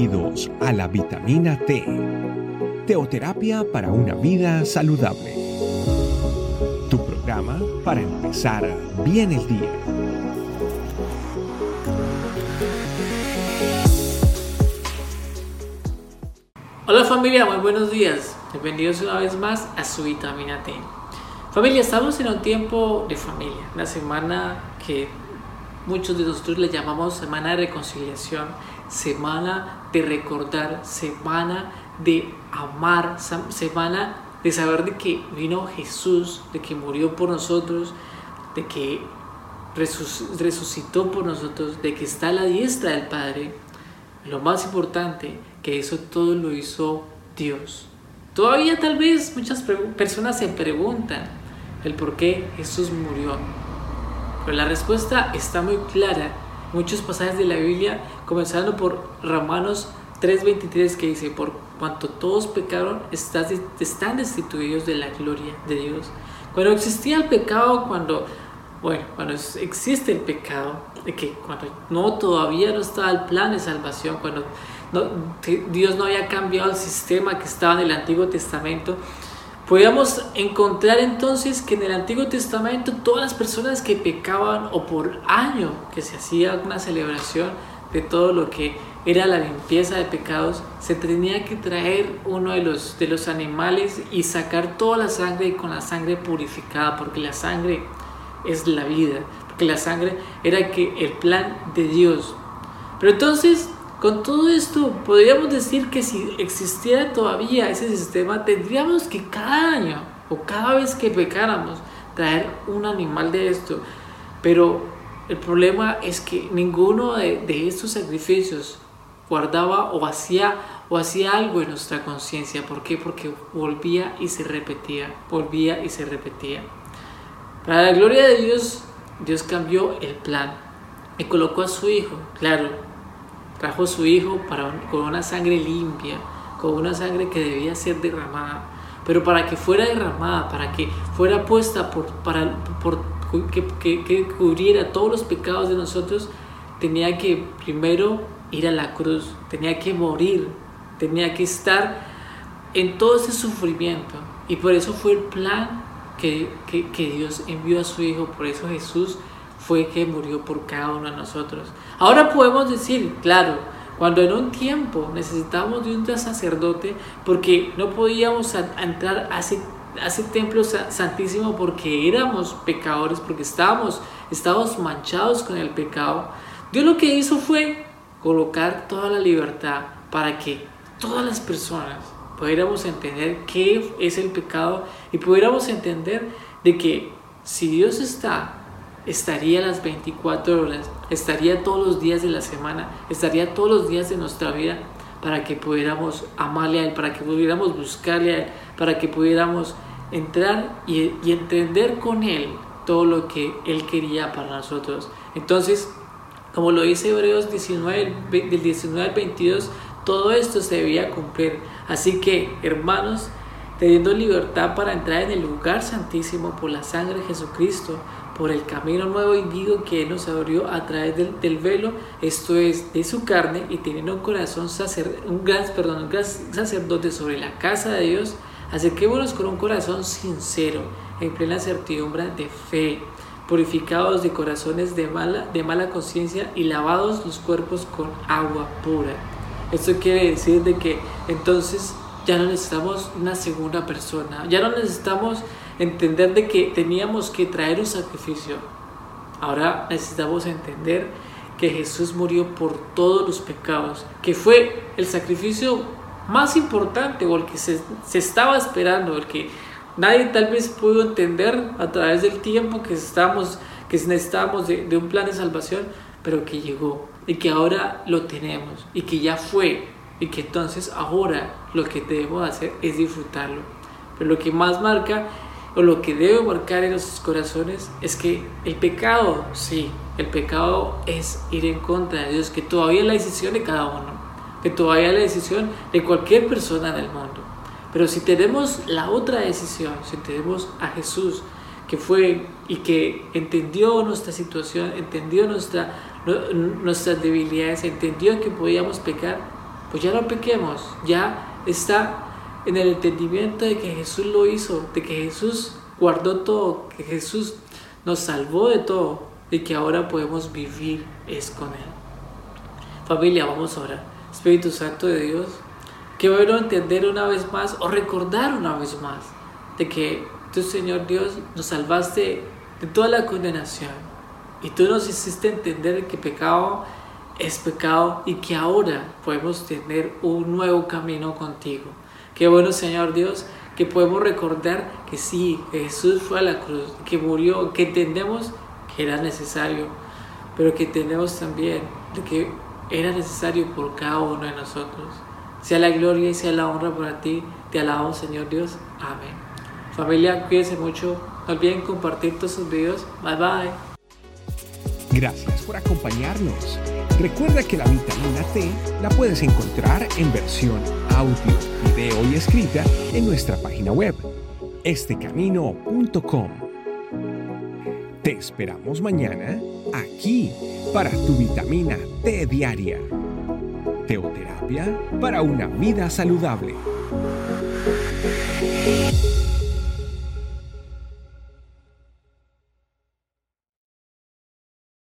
Bienvenidos a la vitamina T, teoterapia para una vida saludable. Tu programa para empezar bien el día. Hola familia, muy buenos días. Bienvenidos una vez más a su vitamina T. Familia, estamos en un tiempo de familia, una semana que muchos de nosotros le llamamos semana de reconciliación, semana de recordar, semana de amar, semana de saber de que vino Jesús, de que murió por nosotros, de que resucitó por nosotros, de que está a la diestra del Padre. Lo más importante, que eso todo lo hizo Dios. Todavía tal vez muchas personas se preguntan, el por qué Jesús murió. Pero la respuesta está muy clara. Muchos pasajes de la Biblia, comenzando por Romanos 3:23 que dice, por cuanto todos pecaron, están destituidos de la gloria de Dios. Cuando existía el pecado, cuando, bueno, cuando existe el pecado, de que cuando no todavía no estaba el plan de salvación, cuando Dios no había cambiado el sistema que estaba en el Antiguo Testamento, Podemos encontrar entonces que en el Antiguo Testamento todas las personas que pecaban o por año que se hacía una celebración de todo lo que era la limpieza de pecados, se tenía que traer uno de los, de los animales y sacar toda la sangre y con la sangre purificada, porque la sangre es la vida, porque la sangre era que el plan de Dios. Pero entonces con todo esto, podríamos decir que si existiera todavía ese sistema, tendríamos que cada año o cada vez que pecáramos traer un animal de esto. Pero el problema es que ninguno de, estos sacrificios guardaba o hacía, o hacía algo en nuestra conciencia. ¿Por qué? Porque volvía y se repetía, volvía y se repetía. Para la gloria de Dios, Dios cambió el plan y colocó a su Hijo, claro, trajo su hijo para, con una sangre limpia, con una sangre que debía ser derramada, pero para que fuera derramada, para que fuera puesta por, para, por, que, que, cubriera todos los pecados de nosotros, tenía que primero ir a la cruz, tenía que morir, tenía que estar en todo ese sufrimiento. Y por eso fue el plan que, que, que Dios envió a su Hijo, por eso Jesús fue que murió por cada uno de nosotros. Ahora podemos decir, claro, cuando en un tiempo necesitábamos de un sacerdote porque no podíamos entrar a ese, ese templo santísimo porque éramos pecadores, porque estábamos, estábamos manchados con el pecado, Dios lo que hizo fue colocar toda la libertad para que todas las personas pudiéramos entender qué es el pecado y pudiéramos entender de que si Dios está estaría las 24 horas, estaría todos los días de la semana, estaría todos los días de nuestra vida para que pudiéramos amarle a Él, para que pudiéramos buscarle a Él, para que pudiéramos entrar y, entender con Él todo lo que Él quería para nosotros. Entonces, como lo dice Hebreos 19, del 19 al 22, todo esto se debía cumplir. Así que, hermanos, teniendo libertad para entrar en el lugar santísimo por la sangre de Jesucristo, por el camino nuevo y vivo que Él nos abrió a través del, velo, esto es, de su carne, y teniendo un corazón un gran, perdón, un gran sacerdote sobre la casa de Dios, acerquémonos con un corazón sincero, en plena certidumbre de fe, purificados de corazones de mala, de mala conciencia y lavados los cuerpos con agua pura. Esto quiere decir de que entonces ya no necesitamos una segunda persona, ya no necesitamos entender de que teníamos que traer un sacrificio. Ahora necesitamos entender que Jesús murió por todos los pecados, que fue el sacrificio más importante o el que se, estaba esperando, el que nadie tal vez pudo entender a través del tiempo que, estamos, que necesitábamos de, de un plan de salvación, pero que llegó y que ahora lo tenemos y que ya fue y que entonces ahora lo que debemos hacer es disfrutarlo. Pero lo que más marca o lo que debe marcar en nuestros corazones es que el pecado, sí, el pecado es ir en contra de Dios, que todavía es la decisión de cada uno, que todavía es la decisión de cualquier persona del mundo. Pero si tenemos la otra decisión, si tenemos a Jesús, que fue y que entendió nuestra situación, entendió nuestra, nuestras debilidades, entendió que podíamos pecar, pues ya no pequemos, ya está en el entendimiento de que Jesús lo hizo, de que Jesús guardó todo, que Jesús nos salvó de todo y que ahora podemos vivir es con Él. Familia, vamos ahora. Espíritu Santo de Dios, que bueno entender una vez más o recordar una vez más de que tú, Señor Dios, nos salvaste de toda la condenación y tú nos hiciste entender que pecado es pecado y que ahora podemos tener un nuevo camino contigo. Qué bueno, Señor Dios, que podemos recordar que sí, Jesús fue a la cruz, que murió, que entendemos que era necesario, pero que entendemos también que era necesario por cada uno de nosotros. Sea la gloria y sea la honra para ti. Te alabamos, Señor Dios. Amén. Familia, cuídense mucho. No olviden compartir todos sus videos. Bye bye. Gracias por acompañarnos. Recuerda que la vitamina T la puedes encontrar en versión audio, video y escrita en nuestra página web, estecamino.com. Te esperamos mañana aquí para tu vitamina T diaria. Teoterapia para una vida saludable.